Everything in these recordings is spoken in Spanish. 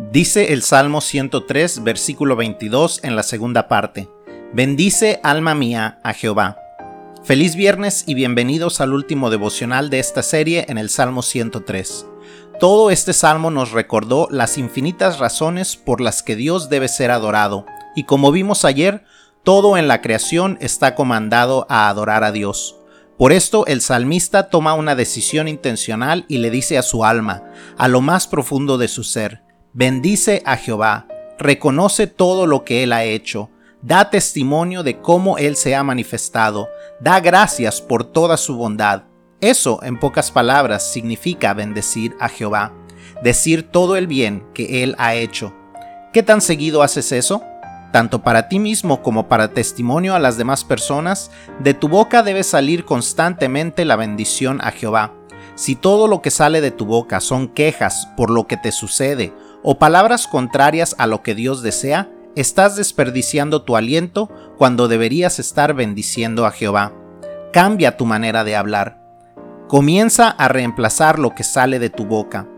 Dice el Salmo 103, versículo 22 en la segunda parte. Bendice alma mía a Jehová. Feliz viernes y bienvenidos al último devocional de esta serie en el Salmo 103. Todo este salmo nos recordó las infinitas razones por las que Dios debe ser adorado, y como vimos ayer, todo en la creación está comandado a adorar a Dios. Por esto el salmista toma una decisión intencional y le dice a su alma, a lo más profundo de su ser, Bendice a Jehová, reconoce todo lo que Él ha hecho, da testimonio de cómo Él se ha manifestado, da gracias por toda su bondad. Eso, en pocas palabras, significa bendecir a Jehová, decir todo el bien que Él ha hecho. ¿Qué tan seguido haces eso? Tanto para ti mismo como para testimonio a las demás personas, de tu boca debe salir constantemente la bendición a Jehová. Si todo lo que sale de tu boca son quejas por lo que te sucede o palabras contrarias a lo que Dios desea, estás desperdiciando tu aliento cuando deberías estar bendiciendo a Jehová. Cambia tu manera de hablar. Comienza a reemplazar lo que sale de tu boca.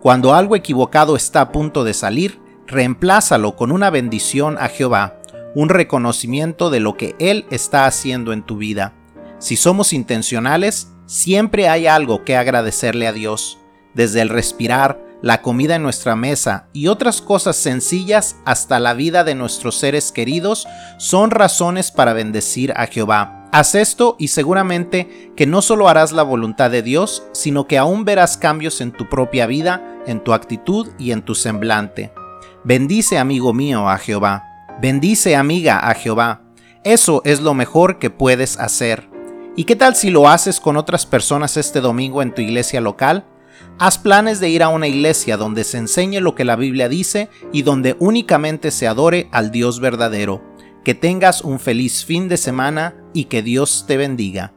Cuando algo equivocado está a punto de salir, reemplázalo con una bendición a Jehová, un reconocimiento de lo que Él está haciendo en tu vida. Si somos intencionales, siempre hay algo que agradecerle a Dios, desde el respirar, la comida en nuestra mesa y otras cosas sencillas hasta la vida de nuestros seres queridos son razones para bendecir a Jehová. Haz esto y seguramente que no solo harás la voluntad de Dios, sino que aún verás cambios en tu propia vida, en tu actitud y en tu semblante. Bendice, amigo mío, a Jehová. Bendice, amiga, a Jehová. Eso es lo mejor que puedes hacer. ¿Y qué tal si lo haces con otras personas este domingo en tu iglesia local? Haz planes de ir a una iglesia donde se enseñe lo que la Biblia dice y donde únicamente se adore al Dios verdadero. Que tengas un feliz fin de semana y que Dios te bendiga.